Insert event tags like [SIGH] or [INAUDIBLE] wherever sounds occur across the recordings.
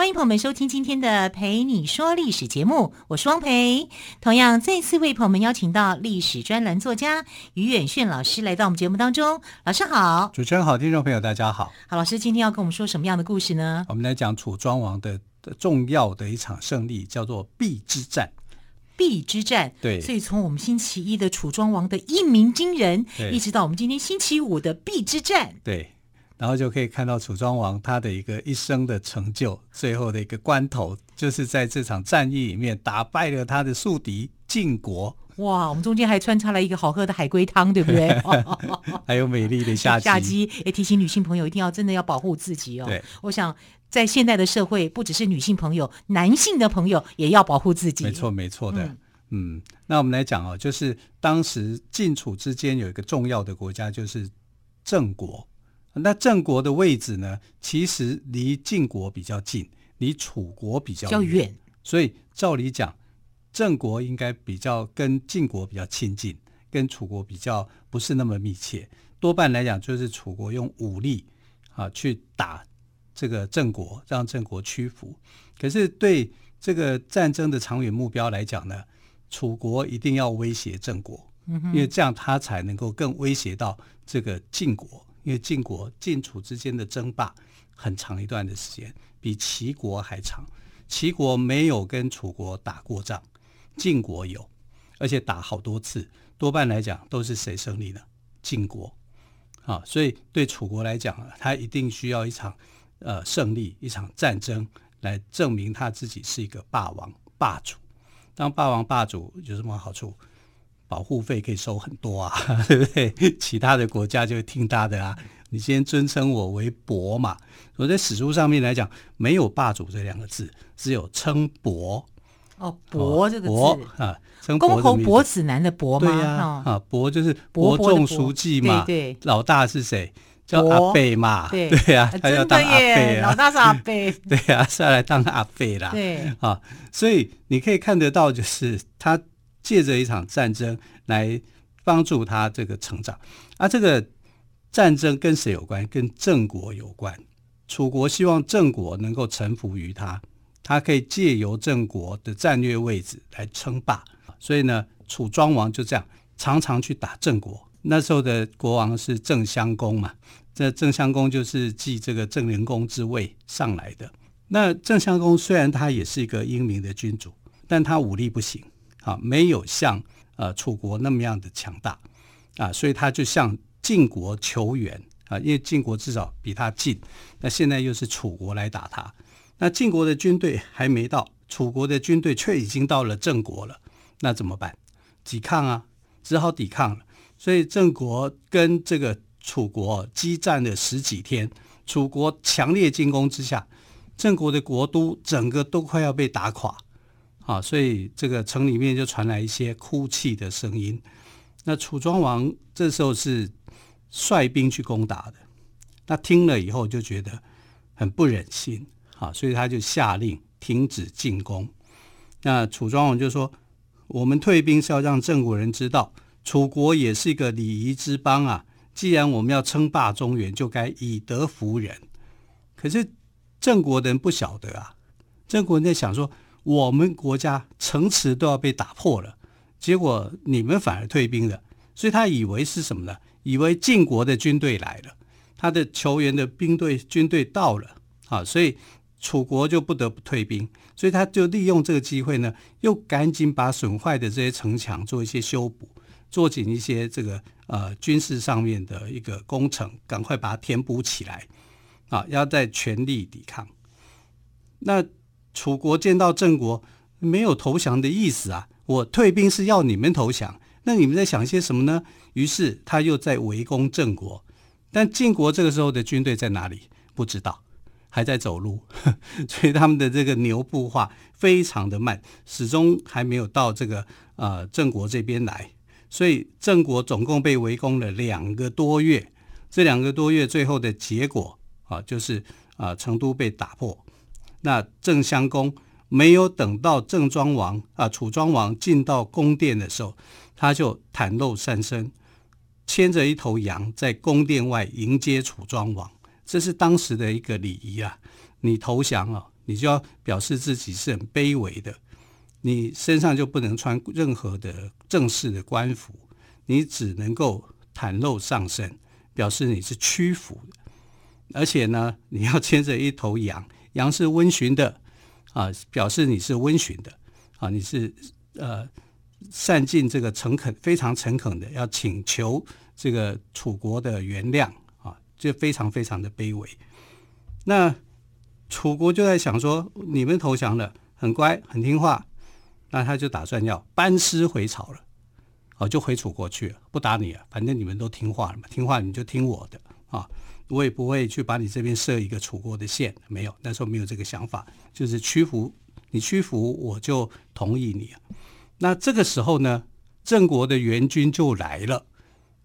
欢迎朋友们收听今天的《陪你说历史》节目，我是汪培。同样再次为朋友们邀请到历史专栏作家于远炫老师来到我们节目当中。老师好，主持人好，听众朋友大家好。好，老师今天要跟我们说什么样的故事呢？我们来讲楚庄王的重要的一场胜利，叫做邲之战。邲之战，对。所以从我们星期一的楚庄王的一鸣惊人，一直到我们今天星期五的邲之战，对。然后就可以看到楚庄王他的一个一生的成就，最后的一个关头，就是在这场战役里面打败了他的宿敌晋国。哇，我们中间还穿插了一个好喝的海龟汤，对不对？[LAUGHS] 还有美丽的夏姬。夏姬也提醒女性朋友一定要真的要保护自己哦。对，我想在现代的社会，不只是女性朋友，男性的朋友也要保护自己。没错，没错的。嗯，嗯，那我们来讲哦，就是当时晋楚之间有一个重要的国家，就是郑国。那郑国的位置呢，其实离晋国比较近，离楚国比较远，所以照理讲，郑国应该比较跟晋国比较亲近，跟楚国比较不是那么密切。多半来讲，就是楚国用武力啊去打这个郑国，让郑国屈服。可是对这个战争的长远目标来讲呢，楚国一定要威胁郑国，因为这样他才能够更威胁到这个晋国。因为晋国晋楚之间的争霸很长一段的时间，比齐国还长。齐国没有跟楚国打过仗，晋国有，而且打好多次，多半来讲都是谁胜利呢？晋国。啊，所以对楚国来讲，他一定需要一场呃胜利，一场战争来证明他自己是一个霸王霸主。当霸王霸主有什么好处？保护费可以收很多啊，[LAUGHS] 对不对？其他的国家就会听他的啊。你先尊称我为伯嘛。我在史书上面来讲，没有霸主这两个字，只有称伯。哦，伯这个字伯啊，称伯公侯伯子男的伯吗？对呀、啊，啊，伯就是伯仲叔季嘛。对，对，老大是谁？叫阿贝嘛。对对呀、啊，他要当阿贝啊。老大是阿贝。[LAUGHS] 对呀、啊，是要来当阿贝啦。对啊，所以你可以看得到，就是他。借着一场战争来帮助他这个成长，啊，这个战争跟谁有关？跟郑国有关。楚国希望郑国能够臣服于他，他可以借由郑国的战略位置来称霸。所以呢，楚庄王就这样常常去打郑国。那时候的国王是郑襄公嘛，这郑襄公就是继这个郑灵公之位上来的。那郑襄公虽然他也是一个英明的君主，但他武力不行。啊，没有像呃楚国那么样的强大啊，所以他就向晋国求援啊，因为晋国至少比他近。那现在又是楚国来打他，那晋国的军队还没到，楚国的军队却已经到了郑国了，那怎么办？抵抗啊，只好抵抗了。所以郑国跟这个楚国激战了十几天，楚国强烈进攻之下，郑国的国都整个都快要被打垮。啊，所以这个城里面就传来一些哭泣的声音。那楚庄王这时候是率兵去攻打的，他听了以后就觉得很不忍心，啊，所以他就下令停止进攻。那楚庄王就说：“我们退兵是要让郑国人知道，楚国也是一个礼仪之邦啊。既然我们要称霸中原，就该以德服人。可是郑国的人不晓得啊，郑国人在想说。”我们国家城池都要被打破了，结果你们反而退兵了，所以他以为是什么呢？以为晋国的军队来了，他的求援的兵队军队到了啊，所以楚国就不得不退兵，所以他就利用这个机会呢，又赶紧把损坏的这些城墙做一些修补，做紧一些这个呃军事上面的一个工程，赶快把它填补起来啊，要再全力抵抗。那。楚国见到郑国没有投降的意思啊，我退兵是要你们投降，那你们在想些什么呢？于是他又在围攻郑国，但晋国这个时候的军队在哪里？不知道，还在走路，[LAUGHS] 所以他们的这个牛步化非常的慢，始终还没有到这个呃郑国这边来。所以郑国总共被围攻了两个多月。这两个多月最后的结果啊，就是啊成都被打破。那郑襄公没有等到郑庄王啊楚庄王进到宫殿的时候，他就袒露上身，牵着一头羊在宫殿外迎接楚庄王。这是当时的一个礼仪啊。你投降了，你就要表示自己是很卑微的，你身上就不能穿任何的正式的官服，你只能够袒露上身，表示你是屈服的。而且呢，你要牵着一头羊，杨是温驯的啊，表示你是温驯的啊，你是呃善尽这个诚恳，非常诚恳的要请求这个楚国的原谅啊，就非常非常的卑微。那。楚国就在想说，你们投降了，很乖，很听话，那他就打算要班师回朝了，哦，就回楚国去了，不打你了，反正你们都听话了嘛，听话你就听我的啊，我也不会去把你这边设一个楚国的县，没有，那时候没有这个想法，就是屈服，你屈服我就同意你。那这个时候呢，郑国的援军就来了。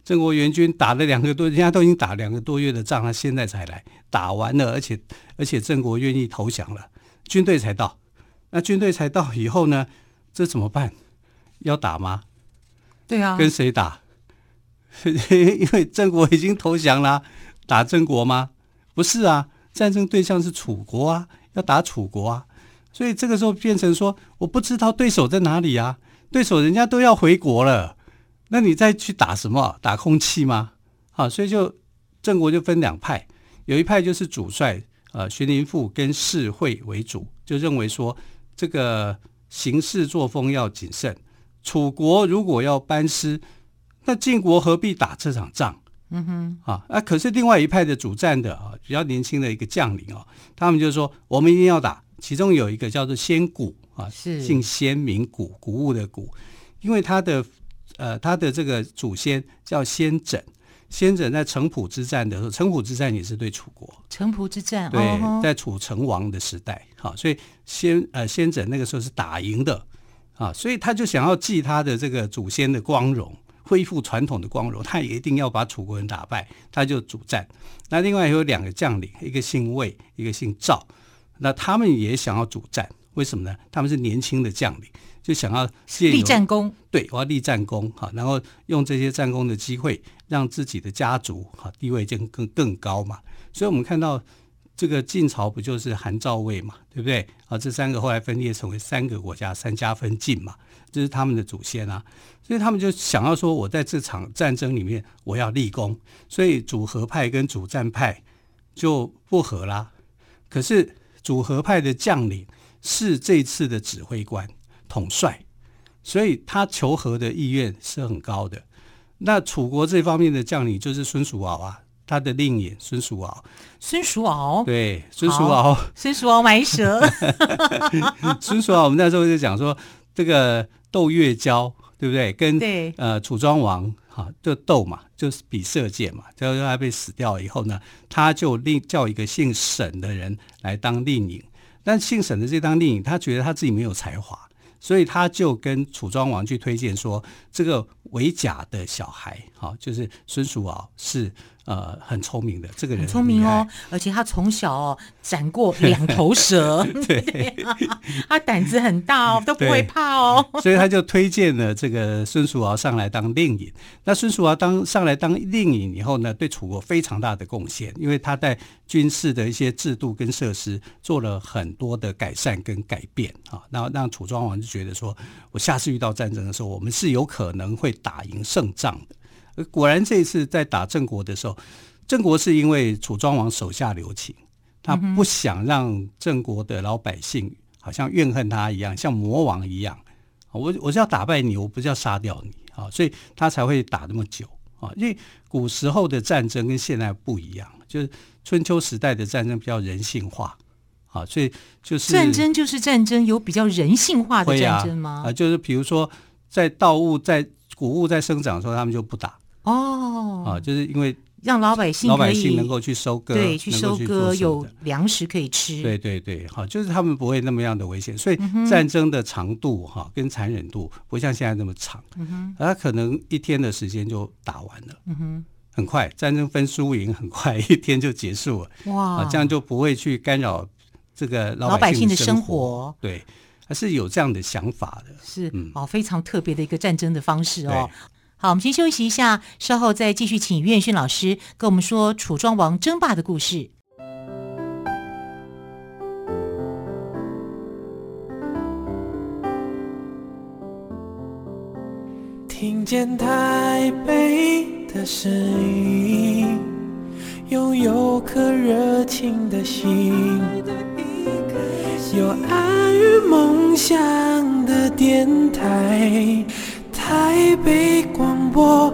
郑国援军打了两个多，人家都已经打两个多月的仗，他现在才来，打完了，而且而且郑国愿意投降了，军队才到。那军队才到以后呢，这怎么办？要打吗？对啊，跟谁打？[LAUGHS] 因为郑国已经投降了，打郑国吗？不是啊，战争对象是楚国啊，要打楚国啊，所以这个时候变成说，我不知道对手在哪里啊，对手人家都要回国了。那你再去打什么？打空气吗？好，所以就郑国就分两派，有一派就是主帅呃荀林父跟士会为主，就认为说这个行事作风要谨慎。楚国如果要班师，那晋国何必打这场仗？嗯哼，啊，那可是另外一派的主战的啊，比较年轻的一个将领啊，他们就说我们一定要打。其中有一个叫做先谷啊，是姓先名谷，谷物的谷，因为他的。呃，他的这个祖先叫先軫，先轸在城濮之战的时候，城濮之战也是对楚国。城濮之战，对，哦、在楚成王的时代，好，所以先呃先轸那个时候是打赢的，啊，所以他就想要继他的这个祖先的光荣，恢复传统的光荣，他也一定要把楚国人打败，他就主战。那另外有两个将领，一个姓魏，一个姓赵，那他们也想要主战，为什么呢？他们是年轻的将领。就想要立战功，对，我要立战功哈，然后用这些战功的机会，让自己的家族哈地位就更更高嘛。所以，我们看到这个晋朝不就是韩赵魏嘛，对不对？啊，这三个后来分裂成为三个国家，三家分晋嘛，这是他们的祖先啊。所以，他们就想要说，我在这场战争里面我要立功，所以主和派跟主战派就不和啦。可是，主和派的将领是这次的指挥官。统帅，所以他求和的意愿是很高的。那楚国这方面的将领就是孙叔敖啊，他的另一孙叔敖。孙叔敖，对，孙叔敖，孙叔敖埋蛇。[LAUGHS] 孙叔敖，我们那时候就讲说，这个斗月交，对不对？跟对呃楚庄王哈就斗嘛，就是比射箭嘛。最后他被死掉以后呢，他就另叫一个姓沈的人来当令尹。但姓沈的这当令尹，他觉得他自己没有才华。所以他就跟楚庄王去推荐说，这个为甲的小孩，哈，就是孙叔敖是。呃，很聪明的这个人，很聪明哦，而且他从小哦斩过两头蛇，[LAUGHS] 对，对啊，他胆子很大哦，都不会怕哦，[LAUGHS] 所以他就推荐了这个孙叔敖上来当令尹。那孙叔敖当上来当令尹以后呢，对楚国非常大的贡献，因为他在军事的一些制度跟设施做了很多的改善跟改变啊，然后让楚庄王就觉得说，我下次遇到战争的时候，我们是有可能会打赢胜仗的。果然，这一次在打郑国的时候，郑国是因为楚庄王手下留情，他不想让郑国的老百姓好像怨恨他一样，像魔王一样。我我是要打败你，我不是要杀掉你啊，所以他才会打那么久啊。因为古时候的战争跟现在不一样，就是春秋时代的战争比较人性化啊，所以就是战争就是战争，有比较人性化的战争吗？啊，就是比如说在盗物在谷物在生长的时候，他们就不打。哦，啊，就是因为让老百姓老百姓能够去收割，对，去收割有粮食可以吃。对对对，好，就是他们不会那么样的危险，所以战争的长度哈跟残忍度不像现在那么长，嗯哼，他可能一天的时间就打完了，嗯哼，很快，战争分输赢很快，一天就结束了，哇，这样就不会去干扰这个老百姓的生活，对，还是有这样的想法的，是，哦，非常特别的一个战争的方式哦。好，我们先休息一下，稍后再继续请于远逊老师跟我们说楚庄王争霸的故事。听见台北的声音，拥有颗热情的心，有爱与梦想的电台。台北广播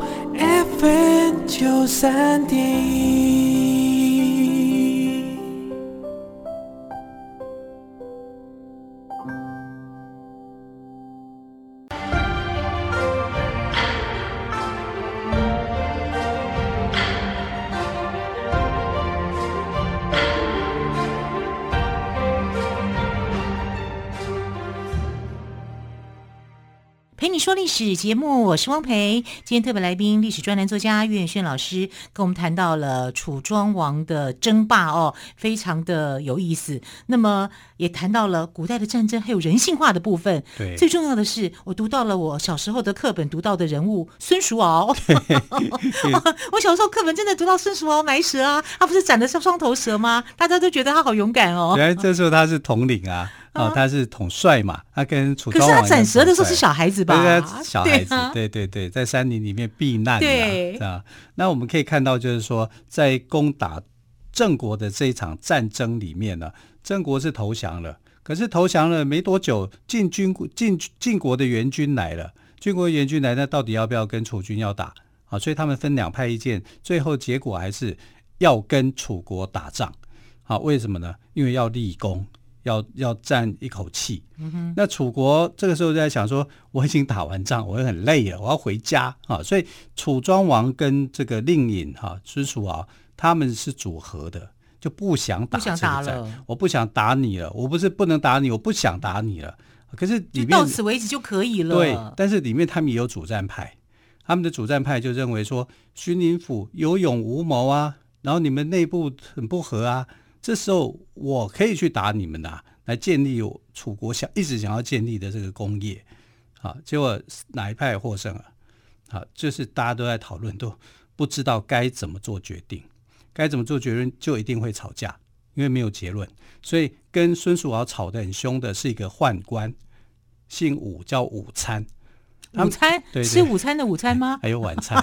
FM 九三点史节目，我是汪培。今天特别来宾，历史专栏作家岳远轩老师跟我们谈到了楚庄王的争霸哦，非常的有意思。那么也谈到了古代的战争，还有人性化的部分。[LAUGHS] 对，最重要的是，我读到了我小时候的课本读到的人物孙叔敖。[LAUGHS] 我小时候课本真的读到孙叔敖埋蛇啊，他不是斩的是双头蛇吗？大家都觉得他好勇敢哦。原来这时候他是统领啊。哦，他是统帅嘛，他跟楚庄王。可是他斩蛇的时候是小孩子吧？对，小孩子，对对对，在山林里面避难对啊。那我们可以看到，就是说，在攻打郑国的这一场战争里面呢，郑国是投降了。可是投降了没多久，晋军晋晋国的援军来了，晋国援军来，那到底要不要跟楚军要打啊？所以他们分两派意见，最后结果还是要跟楚国打仗。好，为什么呢？因为要立功。要要占一口气，嗯，那楚国这个时候就在想说，我已经打完仗，我很累了，我要回家啊。所以楚庄王跟这个令尹哈孙楚啊他们是组合的，就不想打这个战，我不想打你了。我不是不能打你，我不想打你了。可是里面到此为止就可以了。对，但是里面他们也有主战派，他们的主战派就认为说，荀林府有勇无谋啊，然后你们内部很不和啊。这时候我可以去打你们呐、啊，来建立我楚国想一直想要建立的这个工业，啊，结果哪一派获胜了？好，就是大家都在讨论，都不知道该怎么做决定，该怎么做决定就一定会吵架，因为没有结论。所以跟孙叔敖吵得很凶的是一个宦官，姓武，叫午餐。午餐吃午餐的午餐吗？还有晚餐，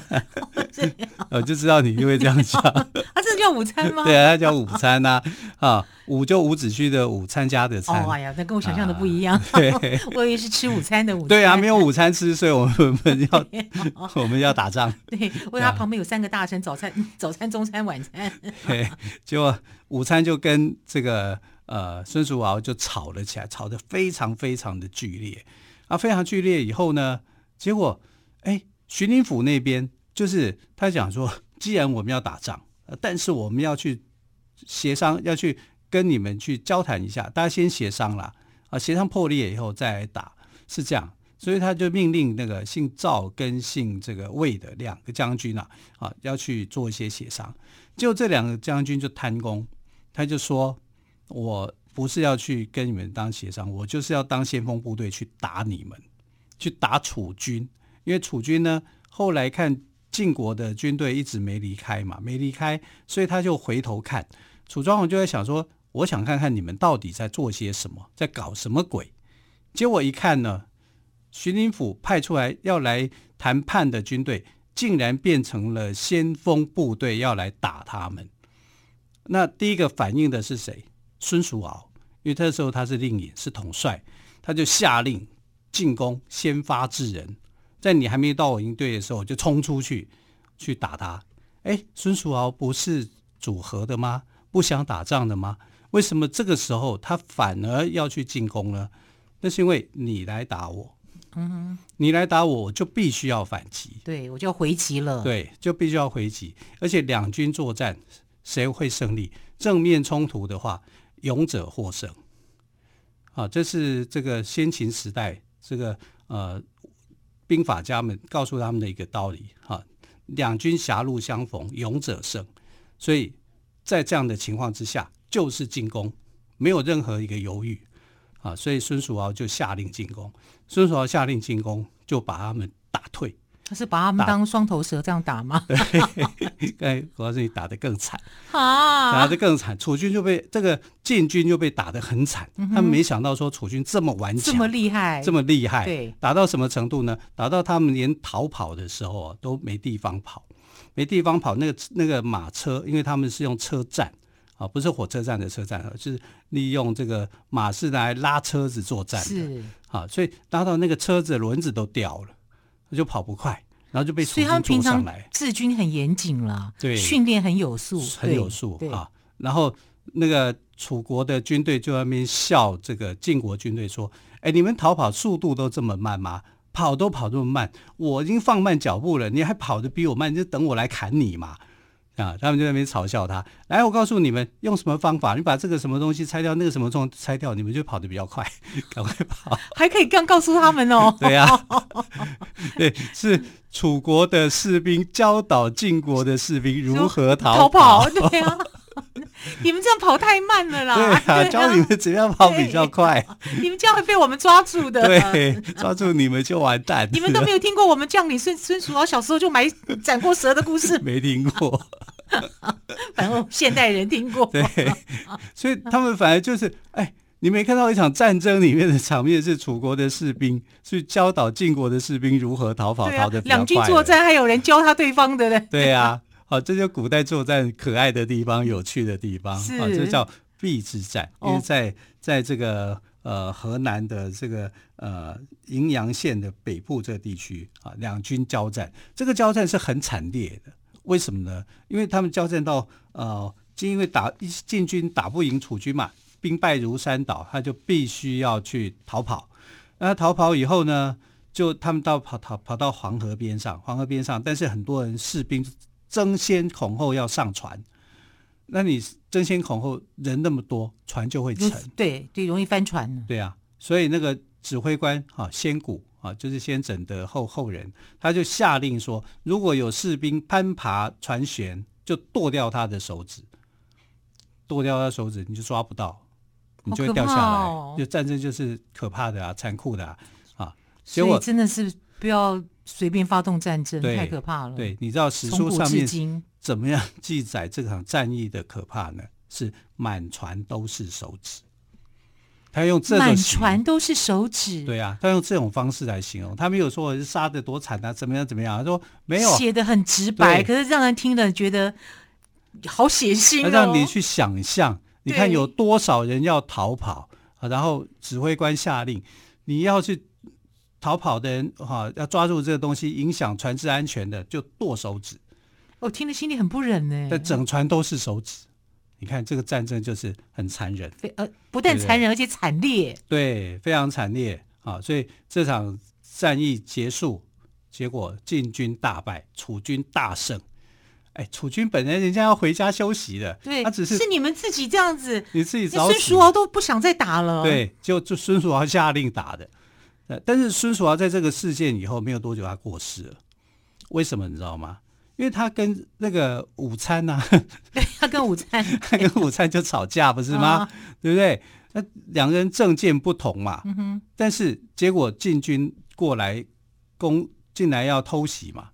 [LAUGHS] [LAUGHS] 我就知道你就会这样讲。他真的叫午餐吗？[LAUGHS] 对啊，他叫午餐呐。啊，午就伍子胥的午，参加的餐。哦，哎呀，那跟我想象的不一样。啊、对，[LAUGHS] 我以为是吃午餐的午餐。对啊，没有午餐吃，所以我们要 [LAUGHS] 我们要打仗。对，为他旁边有三个大臣，早餐、早餐、中餐、晚餐。对，结果午餐就跟这个呃孙叔敖就吵了起来，吵得非常非常的剧烈。啊，非常剧烈以后呢，结果，哎，徐林府那边就是他讲说，既然我们要打仗，呃但是我们要去协商，要去跟你们去交谈一下，大家先协商啦，啊，协商破裂以后再来打，是这样，所以他就命令那个姓赵跟姓这个魏的两个将军啊，啊，要去做一些协商，结果这两个将军就贪功，他就说我。不是要去跟你们当协商，我就是要当先锋部队去打你们，去打楚军。因为楚军呢，后来看晋国的军队一直没离开嘛，没离开，所以他就回头看楚庄王，就在想说，我想看看你们到底在做些什么，在搞什么鬼。结果一看呢，荀林府派出来要来谈判的军队，竟然变成了先锋部队要来打他们。那第一个反应的是谁？孙叔敖，因为那时候他是令尹，是统帅，他就下令进攻，先发制人，在你还没到我营队的时候，就冲出去去打他。哎，孙叔敖不是组合的吗？不想打仗的吗？为什么这个时候他反而要去进攻呢？那是因为你来打我，嗯，你来打我，我就必须要反击，对我就要回击了，对，就必须要回击，而且两军作战，谁会胜利？正面冲突的话，勇者获胜。啊，这是这个先秦时代这个呃兵法家们告诉他们的一个道理。哈、两军狭路相逢，勇者胜。所以在这样的情况之下，就是进攻，没有任何一个犹豫。啊，所以孙叔敖就下令进攻。孙叔敖下令进攻，就把他们打退。他是把他们当双头蛇这样打吗？对，[LAUGHS] 哎，我告诉你，打得更惨啊，打得更惨。楚军就被这个晋军就被打得很惨。嗯、他们没想到说楚军这么顽强，这么厉害，这么厉害。对，打到什么程度呢？打到他们连逃跑的时候啊都没地方跑，没地方跑。那个那个马车，因为他们是用车站啊，不是火车站的车站，就是利用这个马是来拉车子作战的。是啊，所以拉到那个车子轮子都掉了。就跑不快，然后就被楚军捉上来。所以他们平常治军很严谨了，对，训练很有素，很有素啊。然后那个楚国的军队就在那边笑这个晋国军队说：“哎，你们逃跑速度都这么慢吗？跑都跑这么慢，我已经放慢脚步了，你还跑得比我慢，你就等我来砍你嘛。”啊，他们就在那边嘲笑他。来，我告诉你们，用什么方法？你把这个什么东西拆掉，那个什么东西拆掉，你们就跑得比较快，[LAUGHS] 赶快跑。还可以这样告诉他们哦。对呀、[LAUGHS] 啊，对，是楚国的士兵教导晋国的士兵如何逃跑。逃跑，对呀、[LAUGHS] 啊。你们这样跑太慢了啦！对啊，对啊，教你们怎样跑比较快。你们这样会被我们抓住的。对，抓住你们就完蛋。你们都没有听过我们将领孙孙叔敖小时候就埋斩过蛇的故事？没听过。[LAUGHS] 反正现代人听过。对，所以他们反而就是，哎，你没看到一场战争里面的场面是楚国的士兵去教导晋国的士兵如何逃跑，啊、逃得比较快。两军作战还有人教他对方的嘞。对呀、啊。好，这就古代作战可爱的地方，有趣的地方。啊，这叫邲之战，因为在在这个呃河南的这个呃荥阳县的北部这个地区啊，两军交战，这个交战是很惨烈的。为什么呢？因为他们交战到呃，就因为打进军打不赢楚军嘛，兵败如山倒，他就必须要去逃跑。那逃跑以后呢，就他们到跑逃跑到黄河边上，黄河边上，但是很多人士兵。争先恐后要上船，那你争先恐后人那么多，船就会沉，对对，容易翻船。对啊，所以那个指挥官啊，仙谷啊，就是先整的后后人，他就下令说，如果有士兵攀爬船舷，就剁掉他的手指，剁掉他的手指，你就抓不到，你就会掉下来。哦、就战争就是可怕的啊，残酷的啊，啊，所以真的是不要。随便发动战争太可怕了。对，你知道史书上面怎么样记载这场战役的可怕呢？是满船都是手指。他用这种满船都是手指。对啊，他用这种方式来形容。他没有说我是杀的多惨啊，怎么样怎么样。他说没有，写的很直白，可是让人听了觉得好血腥哦。让你去想象，你看有多少人要逃跑，然后指挥官下令你要去。逃跑的人哈，要抓住这个东西，影响船只安全的，就剁手指。我听了心里很不忍呢。但整船都是手指，你看这个战争就是很残忍。非呃，不但残忍，而且惨烈。对，非常惨烈啊！所以这场战役结束，结果晋军大败，楚军大胜。哎，楚军本来人家要回家休息的，对，他只是是你们自己这样子，你自己找死。孙叔敖都不想再打了。对，就就孙叔敖下令打的。但是孙叔敖在这个事件以后没有多久，他过世了。为什么你知道吗？因为他跟那个午餐呐、啊，[LAUGHS] 他跟午餐，[LAUGHS] 他跟午餐就吵架，不是吗？对不对？那两个人政见不同嘛。嗯哼。但是结果晋军过来攻进来要偷袭嘛。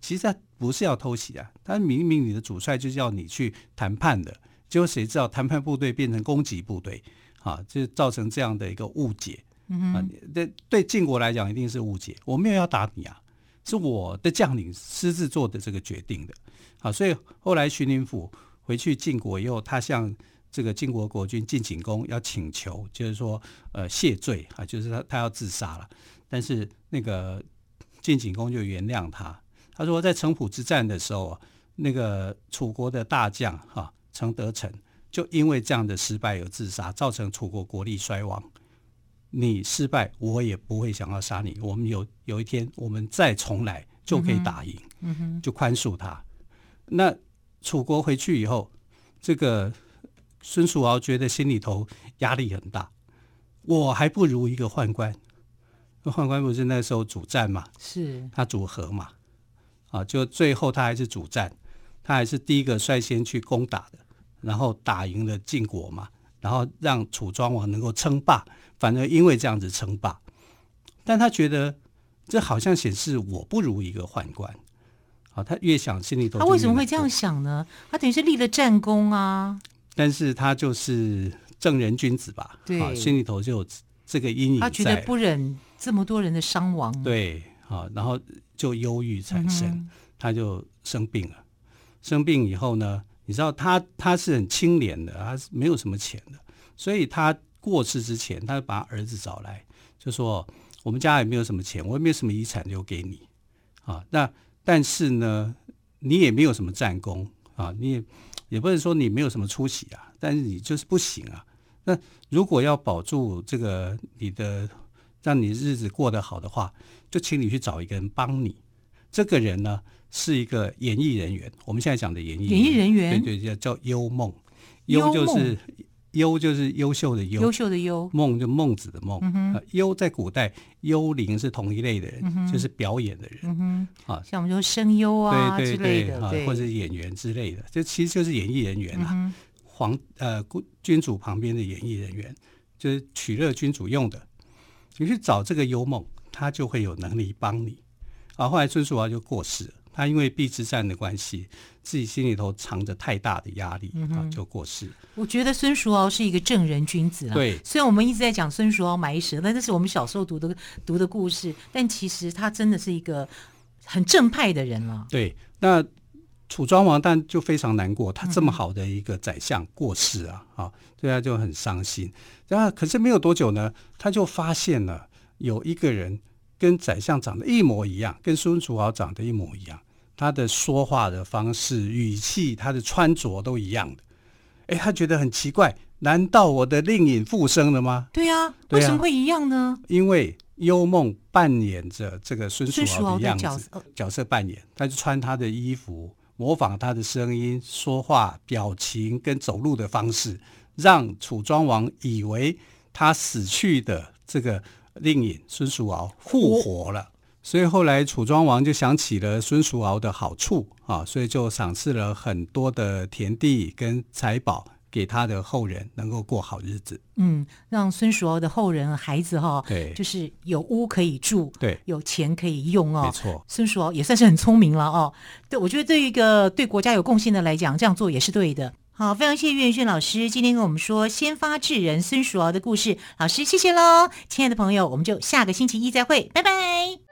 其实他不是要偷袭啊，他明明你的主帅就是要你去谈判的，结果谁知道谈判部队变成攻击部队啊，就造成这样的一个误解。嗯、啊，对对，晋国来讲一定是误解。我没有要打你啊，是我的将领私自做的这个决定的。好、所以后来徐宁甫回去晋国以后，他向这个晋国国君晋景公要请求，就是说呃谢罪啊，就是他他要自杀了。但是那个晋景公就原谅他，他说在城濮之战的时候，那个楚国的大将哈程德臣就因为这样的失败而自杀，造成楚国国力衰亡。你失败，我也不会想要杀你。我们有有一天，我们再重来就可以打赢，嗯哼，就宽恕他。那楚国回去以后，这个孙叔敖觉得心里头压力很大，我还不如一个宦官。那宦官不是那时候主战嘛？是他主和嘛？啊，就最后他还是主战，他还是第一个率先去攻打的，然后打赢了晋国嘛，然后让楚庄王能够称霸。反而因为这样子称霸，但他觉得这好像显示我不如一个宦官。啊，他越想心里头，他为什么会这样想呢？他等于是立了战功啊。但是他就是正人君子吧？对，啊，心里头就有这个阴影。他觉得不忍这么多人的伤亡。对，啊，然后就忧郁产生，嗯，他就生病了。生病以后呢，你知道他他是很清廉的，他是没有什么钱的，所以他。过世之前，他就把儿子找来，就说：“我们家也没有什么钱，我也没有什么遗产留给你啊。那但是呢，你也没有什么战功啊，你也也不能说你没有什么出息啊，但是你就是不行啊。那如果要保住这个你的，让你日子过得好的话，就请你去找一个人帮你。这个人呢，是一个演艺人员。我们现在讲的演艺演艺人员，对对，叫叫幽梦，幽就是。”幽就是优秀的优，优秀的优，梦就孟子的梦。嗯呃、优在古代，幽灵是同一类的人，嗯，就是表演的人。嗯、啊，像我们说声优啊对对对之类的，或者是演员之类的，这其实就是演艺人员啊。嗯、皇呃，君主旁边的演艺人员，就是取乐君主用的。你去找这个幽梦，他就会有能力帮你。啊，后来孙叔敖就过世了。他因为邲之战的关系，自己心里头藏着太大的压力，嗯、啊，就过世。我觉得孙叔敖是一个正人君子啊。对，虽然我们一直在讲孙叔敖埋蛇，但这是我们小时候读的读的故事，但其实他真的是一个很正派的人了。对，那楚庄王但就非常难过，他这么好的一个宰相过世啊，嗯、啊，对他就很伤心。然后可是没有多久呢，他就发现了有一个人。跟宰相长得一模一样，跟孙叔敖长得一模一样，他的说话的方式、语气、他的穿着都一样的。哎，他觉得很奇怪，难道我的令尹复生了吗？对呀、啊，为什么会一样呢？因为幽梦扮演着这个孙叔敖的样子角色，角色扮演，他就穿他的衣服，模仿他的声音、说话、表情跟走路的方式，让楚庄王以为他死去的这个。令尹孙叔敖复活了，所以后来楚庄王就想起了孙叔敖的好处啊，所以就赏赐了很多的田地跟财宝给他的后人，能够过好日子。嗯，让孙叔敖的后人孩子哈，对，就是有屋可以住，对，有钱可以用哦。没错，孙叔敖也算是很聪明了哦。对，我觉得对于一个对国家有贡献的来讲，这样做也是对的。好，非常谢谢岳轩老师今天跟我们说先发制人孙叔敖的故事。老师，谢谢喽，亲爱的朋友，我们就下个星期一再会，拜拜。